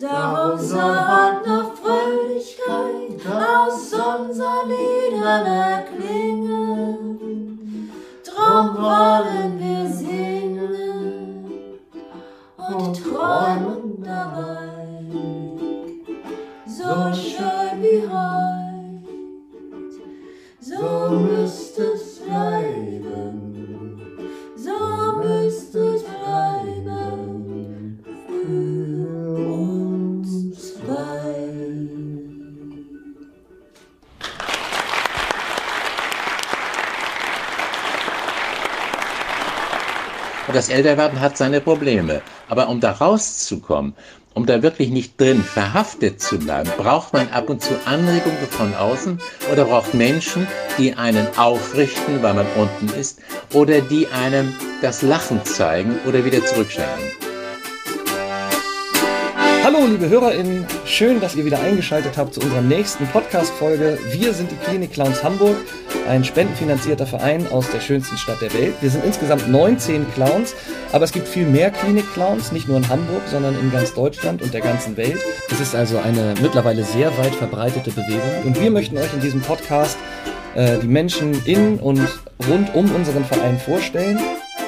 Daraus soll Und das Älterwerden hat seine Probleme. Aber um da rauszukommen, um da wirklich nicht drin verhaftet zu bleiben, braucht man ab und zu Anregungen von außen oder braucht Menschen, die einen aufrichten, weil man unten ist, oder die einem das Lachen zeigen oder wieder zurückschenken. Hallo, liebe HörerInnen, schön, dass ihr wieder eingeschaltet habt zu unserer nächsten Podcast-Folge. Wir sind die Klinik Clowns Hamburg, ein spendenfinanzierter Verein aus der schönsten Stadt der Welt. Wir sind insgesamt 19 Clowns, aber es gibt viel mehr Klinik-Clowns, nicht nur in Hamburg, sondern in ganz Deutschland und der ganzen Welt. Es ist also eine mittlerweile sehr weit verbreitete Bewegung und wir möchten euch in diesem Podcast äh, die Menschen in und rund um unseren Verein vorstellen.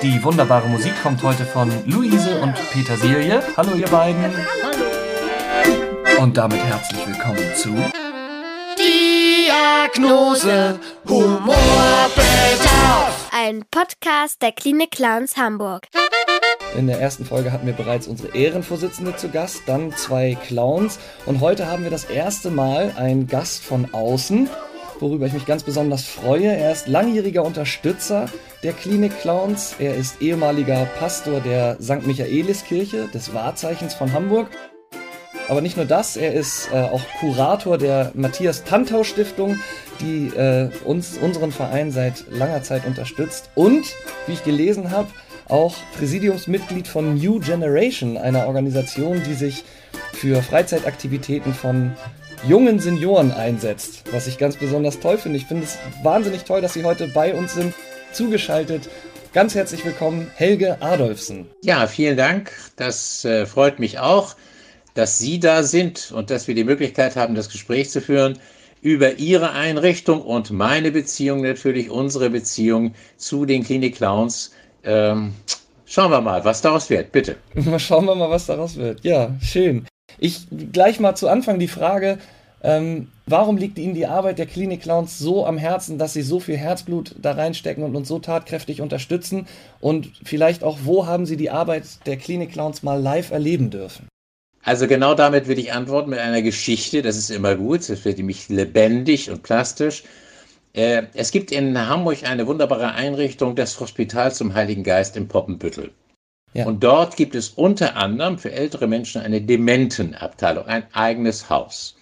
Die wunderbare Musik kommt heute von Luise und Petersilie. Hallo ihr beiden. Und damit herzlich willkommen zu Diagnose Humorbedarf. Ein Podcast der Klinik Clowns Hamburg. In der ersten Folge hatten wir bereits unsere Ehrenvorsitzende zu Gast, dann zwei Clowns und heute haben wir das erste Mal einen Gast von außen, worüber ich mich ganz besonders freue. Er ist langjähriger Unterstützer der Klinik Clowns. Er ist ehemaliger Pastor der St. Michaeliskirche des Wahrzeichens von Hamburg. Aber nicht nur das, er ist äh, auch Kurator der Matthias Tantau Stiftung, die äh, uns, unseren Verein seit langer Zeit unterstützt. Und, wie ich gelesen habe, auch Präsidiumsmitglied von New Generation, einer Organisation, die sich für Freizeitaktivitäten von jungen Senioren einsetzt, was ich ganz besonders toll finde. Ich finde es wahnsinnig toll, dass Sie heute bei uns sind, zugeschaltet. Ganz herzlich willkommen, Helge Adolfsen. Ja, vielen Dank. Das äh, freut mich auch, dass Sie da sind und dass wir die Möglichkeit haben, das Gespräch zu führen über Ihre Einrichtung und meine Beziehung natürlich, unsere Beziehung zu den Klinik Clowns. Ähm, schauen wir mal, was daraus wird, bitte. Schauen wir mal, was daraus wird. Ja, schön. Ich gleich mal zu Anfang die Frage, ähm, warum liegt Ihnen die Arbeit der Klinik Clowns so am Herzen, dass Sie so viel Herzblut da reinstecken und uns so tatkräftig unterstützen? Und vielleicht auch, wo haben Sie die Arbeit der Klinik Clowns mal live erleben dürfen? Also genau damit will ich antworten mit einer Geschichte. Das ist immer gut. Das wird nämlich lebendig und plastisch. Äh, es gibt in Hamburg eine wunderbare Einrichtung, das Hospital zum Heiligen Geist in Poppenbüttel. Ja. Und dort gibt es unter anderem für ältere Menschen eine Dementenabteilung, ein eigenes Haus.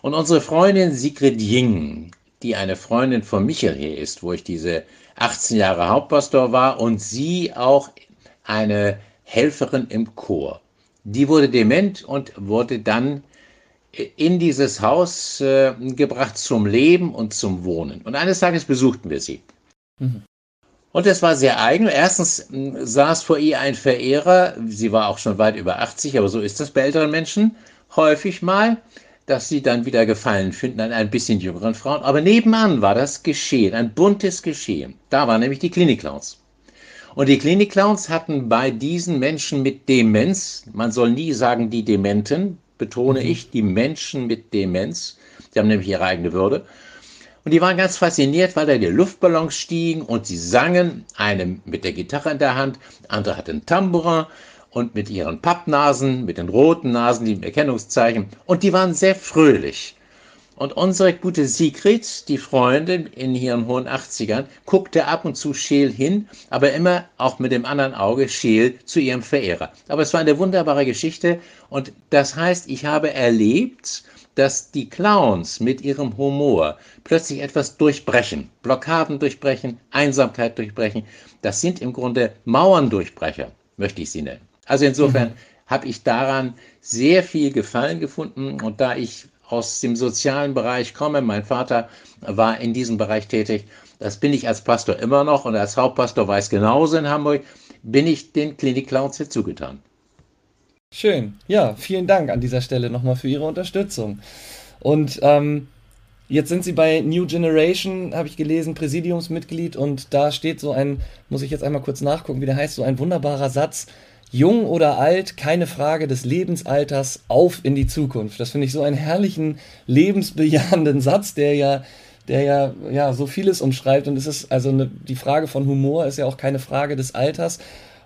Und unsere Freundin Sigrid Jing, die eine Freundin von Michael hier ist, wo ich diese 18 Jahre Hauptpastor war und sie auch eine Helferin im Chor. Die wurde dement und wurde dann in dieses Haus äh, gebracht zum Leben und zum Wohnen. Und eines Tages besuchten wir sie. Mhm. Und es war sehr eigen. Erstens mh, saß vor ihr ein Verehrer. Sie war auch schon weit über 80, aber so ist das bei älteren Menschen häufig mal, dass sie dann wieder Gefallen finden an ein bisschen jüngeren Frauen. Aber nebenan war das Geschehen, ein buntes Geschehen. Da waren nämlich die Klinikclowns. Und die Klinikclowns hatten bei diesen Menschen mit Demenz, man soll nie sagen die Dementen, betone ich, die Menschen mit Demenz, die haben nämlich ihre eigene Würde. Und die waren ganz fasziniert, weil da die Luftballons stiegen und sie sangen, eine mit der Gitarre in der Hand, der andere hatte einen Tambourin und mit ihren Pappnasen, mit den roten Nasen, die Erkennungszeichen. Und die waren sehr fröhlich. Und unsere gute Sigrid, die Freundin in ihren hohen 80ern, guckte ab und zu scheel hin, aber immer auch mit dem anderen Auge scheel zu ihrem Verehrer. Aber es war eine wunderbare Geschichte und das heißt, ich habe erlebt, dass die Clowns mit ihrem Humor plötzlich etwas durchbrechen, Blockaden durchbrechen, Einsamkeit durchbrechen. Das sind im Grunde Mauerndurchbrecher, möchte ich sie nennen. Also insofern mhm. habe ich daran sehr viel Gefallen gefunden und da ich aus dem sozialen Bereich komme. Mein Vater war in diesem Bereich tätig. Das bin ich als Pastor immer noch und als Hauptpastor weiß genauso in Hamburg, bin ich den Klinik Clowns hier zugetan. Schön. Ja, vielen Dank an dieser Stelle nochmal für Ihre Unterstützung. Und ähm, jetzt sind Sie bei New Generation, habe ich gelesen, Präsidiumsmitglied und da steht so ein, muss ich jetzt einmal kurz nachgucken, wie der heißt, so ein wunderbarer Satz. Jung oder alt, keine Frage des Lebensalters, auf in die Zukunft. Das finde ich so einen herrlichen, lebensbejahenden Satz, der ja, der ja, ja so vieles umschreibt. Und es ist also eine, die Frage von Humor ist ja auch keine Frage des Alters.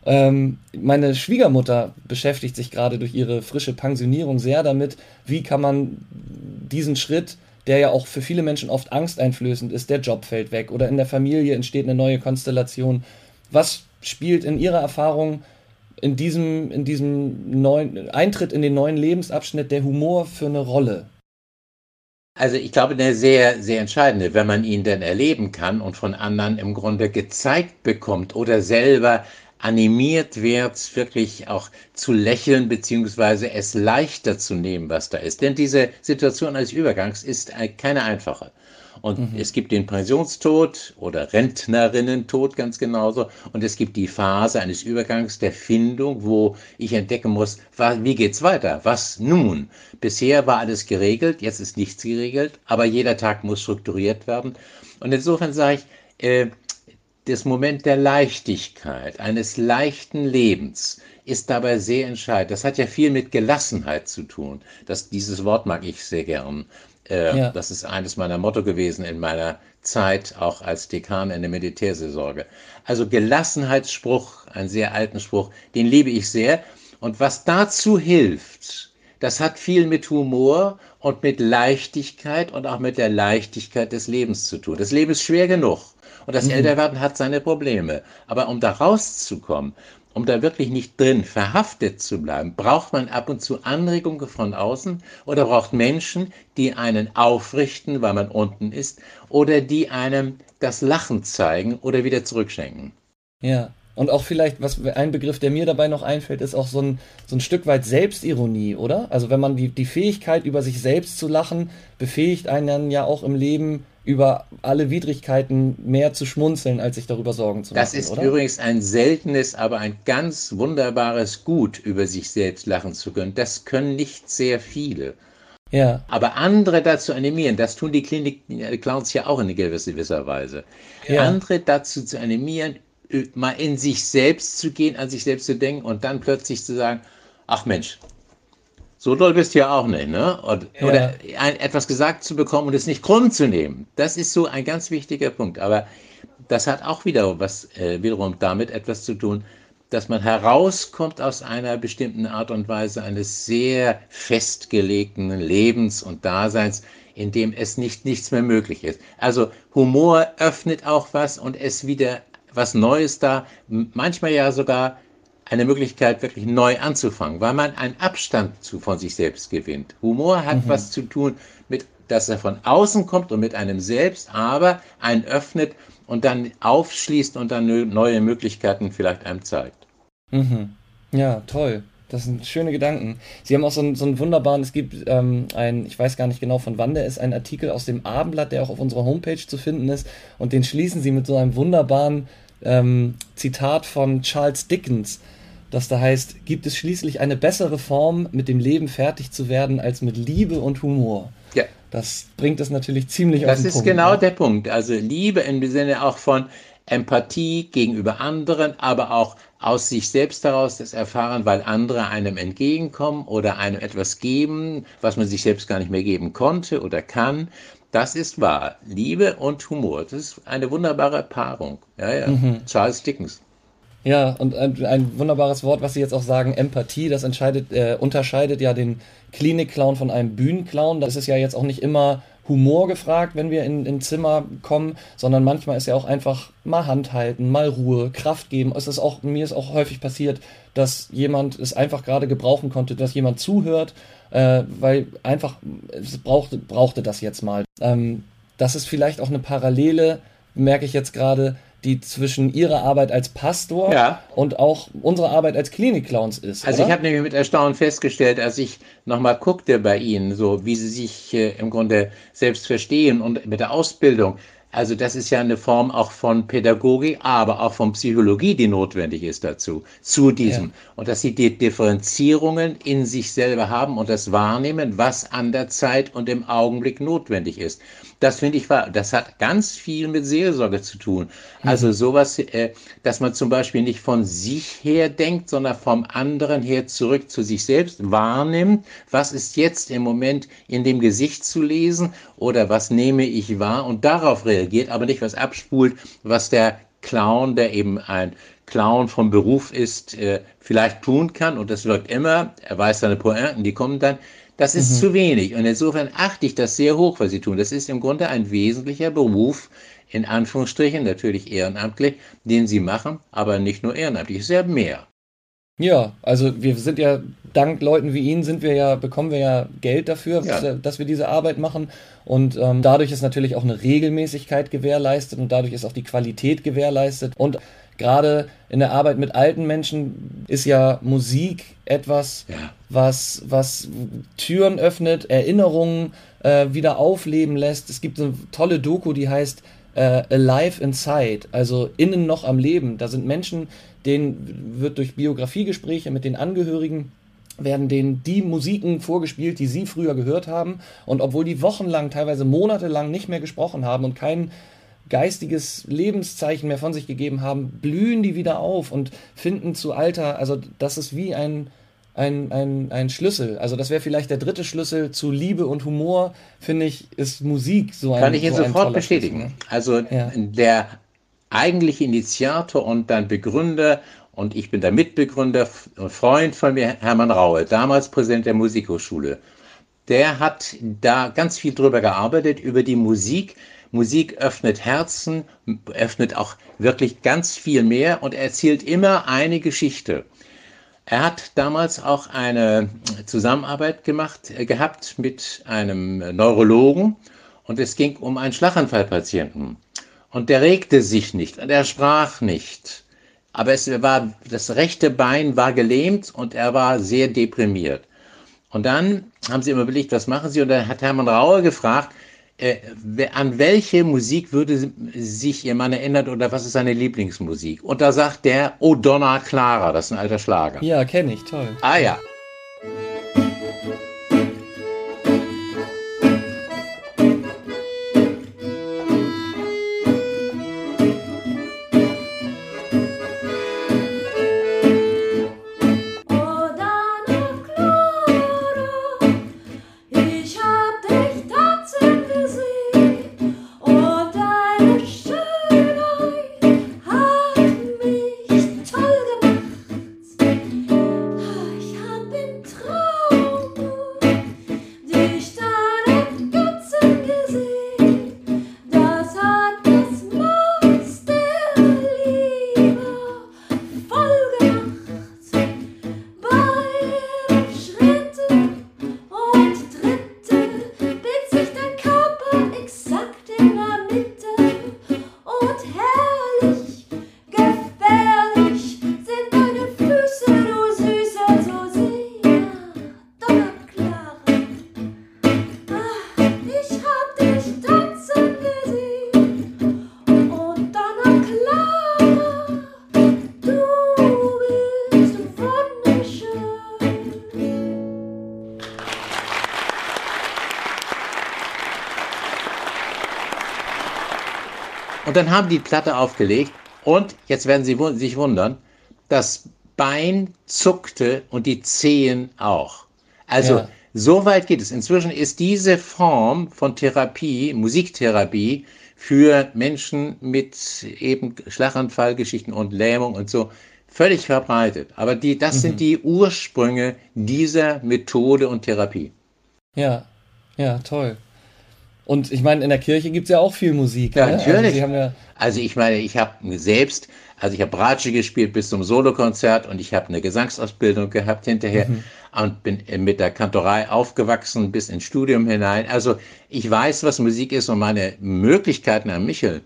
Ähm, meine Schwiegermutter beschäftigt sich gerade durch ihre frische Pensionierung sehr damit, wie kann man diesen Schritt, der ja auch für viele Menschen oft angsteinflößend ist, der Job fällt weg oder in der Familie entsteht eine neue Konstellation. Was spielt in Ihrer Erfahrung in diesem, in diesem neuen Eintritt in den neuen Lebensabschnitt der Humor für eine Rolle? Also ich glaube, eine sehr, sehr entscheidende, wenn man ihn denn erleben kann und von anderen im Grunde gezeigt bekommt oder selber animiert wird, wirklich auch zu lächeln, beziehungsweise es leichter zu nehmen, was da ist. Denn diese Situation eines Übergangs ist keine einfache. Und mhm. es gibt den Pensionstod oder Rentnerinnentod ganz genauso. Und es gibt die Phase eines Übergangs der Findung, wo ich entdecken muss, wie geht's weiter? Was nun? Bisher war alles geregelt, jetzt ist nichts geregelt, aber jeder Tag muss strukturiert werden. Und insofern sage ich, äh, das Moment der Leichtigkeit, eines leichten Lebens ist dabei sehr entscheidend. Das hat ja viel mit Gelassenheit zu tun. Das, dieses Wort mag ich sehr gern. Äh, ja. Das ist eines meiner Motto gewesen in meiner Zeit, auch als Dekan in der Militärseelsorge. Also Gelassenheitsspruch, einen sehr alten Spruch, den liebe ich sehr. Und was dazu hilft, das hat viel mit Humor und mit Leichtigkeit und auch mit der Leichtigkeit des Lebens zu tun. Das Leben ist schwer genug. Und das mhm. Älterwerden hat seine Probleme. Aber um da rauszukommen, um da wirklich nicht drin verhaftet zu bleiben, braucht man ab und zu Anregungen von außen oder braucht Menschen, die einen aufrichten, weil man unten ist, oder die einem das Lachen zeigen oder wieder zurückschenken. Ja. Und auch vielleicht, was ein Begriff, der mir dabei noch einfällt, ist auch so ein, so ein Stück weit Selbstironie, oder? Also wenn man die, die Fähigkeit, über sich selbst zu lachen, befähigt einen dann ja auch im Leben über alle Widrigkeiten mehr zu schmunzeln, als sich darüber Sorgen zu machen. Das ist oder? übrigens ein seltenes, aber ein ganz wunderbares Gut, über sich selbst lachen zu können. Das können nicht sehr viele. Ja. Aber andere dazu animieren, das tun die Klinik-Clowns ja auch in gewisser Weise. Ja. Andere dazu zu animieren, mal in sich selbst zu gehen, an sich selbst zu denken und dann plötzlich zu sagen, ach Mensch, so doll bist du ja auch nicht, ne? Und, ja. Oder ein, etwas gesagt zu bekommen und es nicht krumm zu nehmen. Das ist so ein ganz wichtiger Punkt. Aber das hat auch wieder was äh, wiederum damit etwas zu tun, dass man herauskommt aus einer bestimmten Art und Weise eines sehr festgelegten Lebens und Daseins, in dem es nicht nichts mehr möglich ist. Also Humor öffnet auch was und es wieder was Neues da, manchmal ja sogar eine Möglichkeit, wirklich neu anzufangen, weil man einen Abstand zu, von sich selbst gewinnt. Humor hat mhm. was zu tun mit, dass er von außen kommt und mit einem selbst, aber einen öffnet und dann aufschließt und dann neue Möglichkeiten vielleicht einem zeigt. Mhm. Ja, toll. Das sind schöne Gedanken. Sie haben auch so einen, so einen wunderbaren, es gibt ähm, ein, ich weiß gar nicht genau von wann der ist, ein Artikel aus dem Abendblatt, der auch auf unserer Homepage zu finden ist. Und den schließen Sie mit so einem wunderbaren ähm, Zitat von Charles Dickens das da heißt, gibt es schließlich eine bessere Form, mit dem Leben fertig zu werden, als mit Liebe und Humor. Ja. Das bringt es natürlich ziemlich das auf den Punkt. Das ist genau ne? der Punkt. Also Liebe im Sinne auch von Empathie gegenüber anderen, aber auch aus sich selbst heraus das erfahren, weil andere einem entgegenkommen oder einem etwas geben, was man sich selbst gar nicht mehr geben konnte oder kann. Das ist wahr. Liebe und Humor. Das ist eine wunderbare Paarung. Ja, ja. Mhm. Charles Dickens. Ja, und ein, ein, wunderbares Wort, was Sie jetzt auch sagen, Empathie, das äh, unterscheidet ja den Klinik-Clown von einem Bühnenclown. Das ist ja jetzt auch nicht immer Humor gefragt, wenn wir in ein Zimmer kommen, sondern manchmal ist ja auch einfach mal Hand halten, mal Ruhe, Kraft geben. Es ist auch, mir ist auch häufig passiert, dass jemand es einfach gerade gebrauchen konnte, dass jemand zuhört, äh, weil einfach es brauchte, brauchte das jetzt mal. Ähm, das ist vielleicht auch eine Parallele, merke ich jetzt gerade, die zwischen ihrer Arbeit als Pastor ja. und auch unsere Arbeit als Klinikclowns ist. Also oder? ich habe nämlich mit Erstaunen festgestellt, als ich nochmal guckte bei Ihnen, so wie Sie sich äh, im Grunde selbst verstehen und mit der Ausbildung. Also das ist ja eine Form auch von Pädagogik, aber auch von Psychologie, die notwendig ist dazu, zu diesem. Ja. Und dass sie die Differenzierungen in sich selber haben und das wahrnehmen, was an der Zeit und im Augenblick notwendig ist. Das finde ich, das hat ganz viel mit Seelsorge zu tun. Also mhm. sowas, äh, dass man zum Beispiel nicht von sich her denkt, sondern vom anderen her zurück zu sich selbst wahrnimmt. Was ist jetzt im Moment in dem Gesicht zu lesen oder was nehme ich wahr und darauf reagiert, aber nicht was abspult, was der Clown, der eben ein Clown vom Beruf ist, äh, vielleicht tun kann und das wirkt immer, er weiß seine Pointen, die kommen dann, das ist mhm. zu wenig. Und insofern achte ich das sehr hoch, was Sie tun. Das ist im Grunde ein wesentlicher Beruf, in Anführungsstrichen, natürlich ehrenamtlich, den Sie machen, aber nicht nur ehrenamtlich, es ist ja mehr. Ja, also wir sind ja, dank Leuten wie Ihnen sind wir ja, bekommen wir ja Geld dafür, ja. dass wir diese Arbeit machen. Und ähm, dadurch ist natürlich auch eine Regelmäßigkeit gewährleistet und dadurch ist auch die Qualität gewährleistet. Und gerade in der Arbeit mit alten Menschen ist ja Musik etwas, ja. was, was Türen öffnet, Erinnerungen äh, wieder aufleben lässt. Es gibt eine tolle Doku, die heißt äh, Alive Inside, also innen noch am Leben. Da sind Menschen, denen wird durch Biografiegespräche mit den Angehörigen werden denen die Musiken vorgespielt, die sie früher gehört haben. Und obwohl die wochenlang, teilweise monatelang nicht mehr gesprochen haben und kein geistiges Lebenszeichen mehr von sich gegeben haben, blühen die wieder auf und finden zu Alter, also das ist wie ein, ein, ein, ein Schlüssel. Also das wäre vielleicht der dritte Schlüssel zu Liebe und Humor, finde ich, ist Musik so ein Kann ich Ihnen so sofort bestätigen. Schlüssel. Also ja. der eigentliche Initiator und dann Begründer und ich bin der Mitbegründer und Freund von mir, Hermann Raue, damals Präsident der Musikhochschule. Der hat da ganz viel drüber gearbeitet, über die Musik, Musik öffnet Herzen, öffnet auch wirklich ganz viel mehr und erzählt immer eine Geschichte. Er hat damals auch eine Zusammenarbeit gemacht, äh, gehabt mit einem Neurologen und es ging um einen Schlaganfallpatienten. Und der regte sich nicht und er sprach nicht. Aber es war, das rechte Bein war gelähmt und er war sehr deprimiert. Und dann haben sie immer überlegt, was machen sie? Und dann hat Hermann Rauer gefragt, äh, an welche Musik würde sich Ihr Mann erinnern oder was ist seine Lieblingsmusik? Und da sagt der, Oh Donna Clara, das ist ein alter Schlager. Ja, kenne ich, toll. Ah ja. Dann haben die Platte aufgelegt und jetzt werden Sie sich wundern, das Bein zuckte und die Zehen auch. Also ja. so weit geht es. Inzwischen ist diese Form von Therapie, Musiktherapie, für Menschen mit eben Schlaganfallgeschichten und Lähmung und so völlig verbreitet. Aber die, das mhm. sind die Ursprünge dieser Methode und Therapie. Ja, ja, toll. Und ich meine, in der Kirche gibt es ja auch viel Musik. Ja, ne? Also natürlich. Also, ja also, ich meine, ich habe selbst, also ich habe Bratsche gespielt bis zum Solokonzert und ich habe eine Gesangsausbildung gehabt hinterher mhm. und bin mit der Kantorei aufgewachsen bis ins Studium hinein. Also ich weiß, was Musik ist und meine Möglichkeiten an Michel,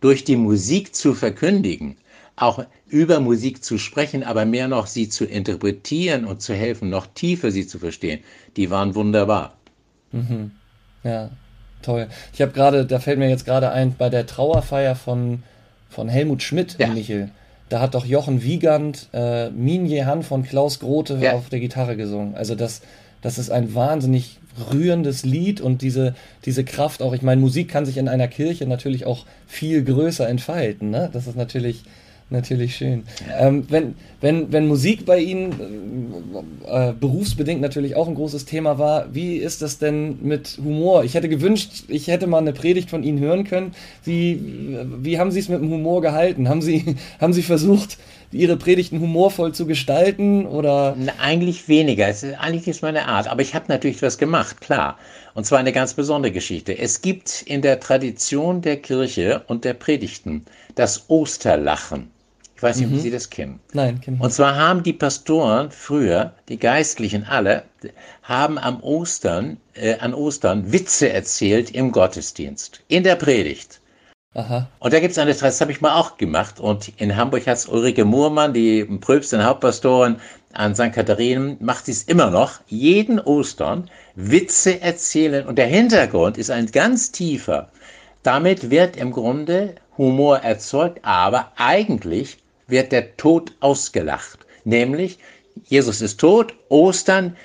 durch die Musik zu verkündigen, auch über Musik zu sprechen, aber mehr noch sie zu interpretieren und zu helfen, noch tiefer sie zu verstehen, die waren wunderbar. Mhm. Ja, toll. Ich habe gerade, da fällt mir jetzt gerade ein, bei der Trauerfeier von, von Helmut Schmidt Ja. in Michel, da hat doch Jochen Wiegand äh, Minje Han von Klaus Grote Ja. auf der Gitarre gesungen. Also das, das ist ein wahnsinnig rührendes Lied und diese, diese Kraft auch, ich meine, Musik kann sich in einer Kirche natürlich auch viel größer entfalten. Ne? Das ist natürlich, natürlich schön. Ähm, wenn, wenn, wenn Musik bei Ihnen äh, berufsbedingt natürlich auch ein großes Thema war, wie ist das denn mit Humor? Ich hätte gewünscht, ich hätte mal eine Predigt von Ihnen hören können. Sie, wie haben Sie es mit dem Humor gehalten? Haben Sie, haben Sie versucht, Ihre Predigten humorvoll zu gestalten oder? Na, Eigentlich weniger. Es ist, eigentlich ist meine Art. Aber ich habe natürlich was gemacht, klar. Und zwar eine ganz besondere Geschichte. Es gibt in der Tradition der Kirche und der Predigten das Osterlachen. Ich weiß nicht, ob Sie das kennen. Nein, kenn ich Und zwar haben die Pastoren früher, die Geistlichen alle, haben am Ostern, äh, an Ostern Witze erzählt im Gottesdienst, in der Predigt. Aha. Und da gibt es eine, das habe ich mal auch gemacht. Und in Hamburg hat es Ulrike Muhrmann, die Pröbstin Hauptpastorin an St. Katharinen, macht dies immer noch. Jeden Ostern Witze erzählen. Und der Hintergrund ist ein ganz tiefer. Damit wird im Grunde Humor erzeugt, aber eigentlich wird der Tod ausgelacht. Nämlich, Jesus ist tot, Ostern,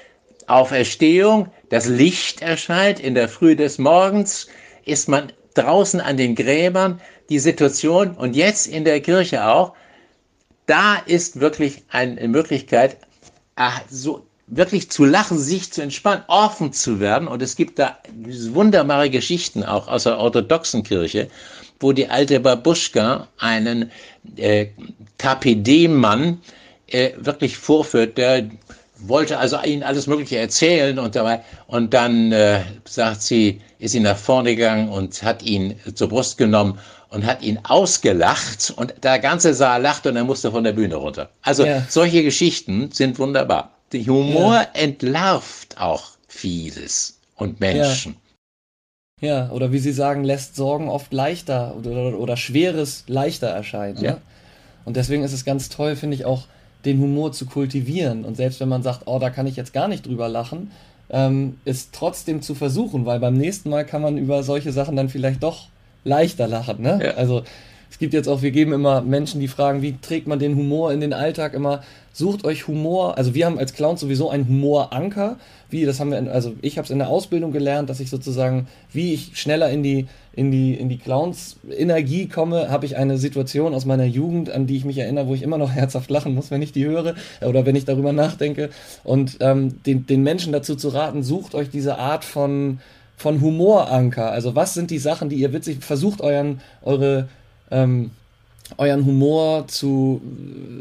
Auferstehung, das Licht erscheint in der Früh des Morgens, ist man draußen an den Gräbern, die Situation und jetzt in der Kirche auch, da ist wirklich eine Möglichkeit, ah, so wirklich zu lachen, sich zu entspannen, offen zu werden. Und es gibt da wunderbare Geschichten auch aus der orthodoxen Kirche, wo die alte Babuschka einen äh, KPD-Mann äh, wirklich vorführt, der wollte also ihnen alles Mögliche erzählen und dabei und dann äh, sagt sie, ist sie nach vorne gegangen und hat ihn zur Brust genommen und hat ihn ausgelacht und der ganze Saal lacht und er musste von der Bühne runter. Also Ja. solche Geschichten sind wunderbar. Der Humor entlarvt auch vieles und Menschen. Ja, oder wie Sie sagen, lässt Sorgen oft leichter oder, oder, oder Schweres leichter erscheinen. Ja. Ne? Und deswegen ist es ganz toll, finde ich, auch den Humor zu kultivieren. Und selbst wenn man sagt, oh, da kann ich jetzt gar nicht drüber lachen, ähm, ist trotzdem zu versuchen, weil beim nächsten Mal kann man über solche Sachen dann vielleicht doch leichter lachen. Ne? Ja. Also es gibt jetzt auch, wir geben immer Menschen, die fragen, wie trägt man den Humor in den Alltag immer, sucht euch Humor, also wir haben als Clowns sowieso einen Humoranker, wie, das haben wir, in, also ich habe es in der Ausbildung gelernt, dass ich sozusagen, wie ich schneller in die, in die, in die Clowns-Energie komme, habe ich eine Situation aus meiner Jugend, an die ich mich erinnere, wo ich immer noch herzhaft lachen muss, wenn ich die höre oder wenn ich darüber nachdenke. Und ähm, den, den Menschen dazu zu raten, sucht euch diese Art von, von Humoranker, also was sind die Sachen, die ihr witzig, versucht euren, eure, ähm, euren Humor zu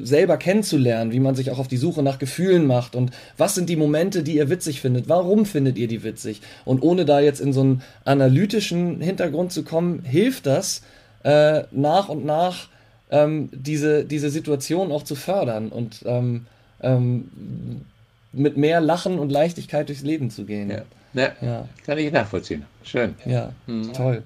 selber kennenzulernen, wie man sich auch auf die Suche nach Gefühlen macht und was sind die Momente, die ihr witzig findet, warum findet ihr die witzig und ohne da jetzt in so einen analytischen Hintergrund zu kommen, hilft das äh, nach und nach ähm, diese, diese Situation auch zu fördern und ähm, ähm, mit mehr Lachen und Leichtigkeit durchs Leben zu gehen. Ja. Ja, Ja. Kann ich nachvollziehen. Schön. Ja, toll.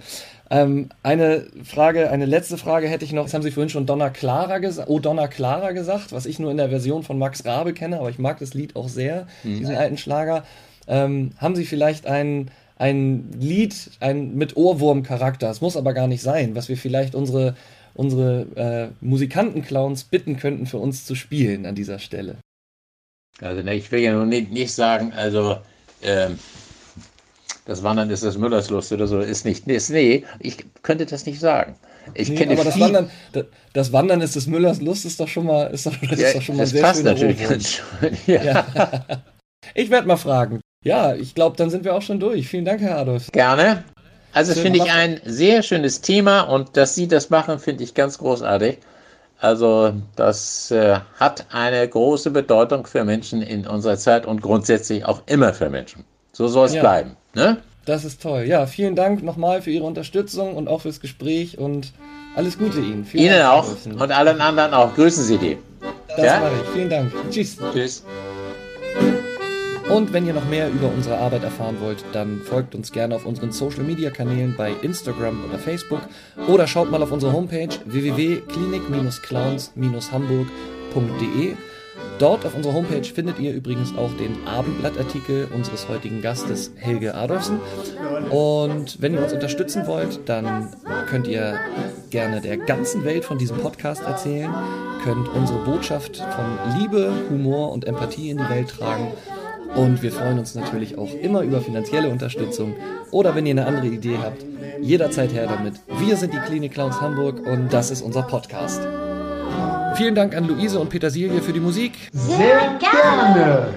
Ähm, eine Frage, eine letzte Frage hätte ich noch. Das haben Sie vorhin schon Donna Clara gesagt, oh Donna Clara gesagt, was ich nur in der Version von Max Rabe kenne, aber ich mag das Lied auch sehr, diesen alten Schlager. Ähm, haben Sie vielleicht ein, ein Lied ein, mit Ohrwurm-Charakter, es muss aber gar nicht sein, was wir vielleicht unsere, unsere äh, Musikantenclowns bitten könnten, für uns zu spielen an dieser Stelle? Also ne, ich will ja nun nicht, nicht sagen, also ähm, das Wandern ist das Müllerslust oder so, ist nicht, ist, nee, ich könnte das nicht sagen. Ich Nee, kenne aber das Wandern, das, das Wandern ist des Müllers Lust, ist doch schon mal, ist doch, das ja, ist doch schon mal das sehr passt natürlich ganz schön. Ja. Ja. ich werde mal fragen. Ja, ich glaube, dann sind wir auch schon durch. Vielen Dank, Herr Adolf. Gerne. Also finde ich ein sehr schönes Thema und dass Sie das machen, finde ich ganz großartig. Also das äh, hat eine große Bedeutung für Menschen in unserer Zeit und grundsätzlich auch immer für Menschen. So soll es Ja. bleiben. Ne? Das ist toll. Ja, vielen Dank nochmal für Ihre Unterstützung und auch fürs Gespräch und alles Gute Ihnen. Vielen Ihnen Dank, auch und allen anderen auch. Grüßen Sie die. Das Ja? mache ich. Vielen Dank. Tschüss. Tschüss. Und wenn ihr noch mehr über unsere Arbeit erfahren wollt, dann folgt uns gerne auf unseren Social Media Kanälen bei Instagram oder Facebook oder schaut mal auf unsere Homepage www.klinik-clowns-hamburg.de Dort auf unserer Homepage findet ihr übrigens auch den Abendblattartikel unseres heutigen Gastes Helge Adolfsen. Und wenn ihr uns unterstützen wollt, dann könnt ihr gerne der ganzen Welt von diesem Podcast erzählen, könnt unsere Botschaft von Liebe, Humor und Empathie in die Welt tragen. Und wir freuen uns natürlich auch immer über finanzielle Unterstützung. Oder wenn ihr eine andere Idee habt, jederzeit her damit. Wir sind die Klinik Clowns Hamburg und das ist unser Podcast. Vielen Dank an Luise und Petersilie für die Musik. Sehr gerne.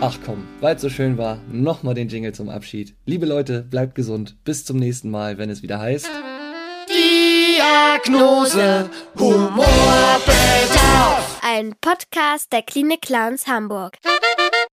Ach komm, weil es so schön war, nochmal den Jingle zum Abschied. Liebe Leute, bleibt gesund. Bis zum nächsten Mal, wenn es wieder heißt. Diagnose Humorbedarf. Ein Podcast der Klinik Clowns Hamburg.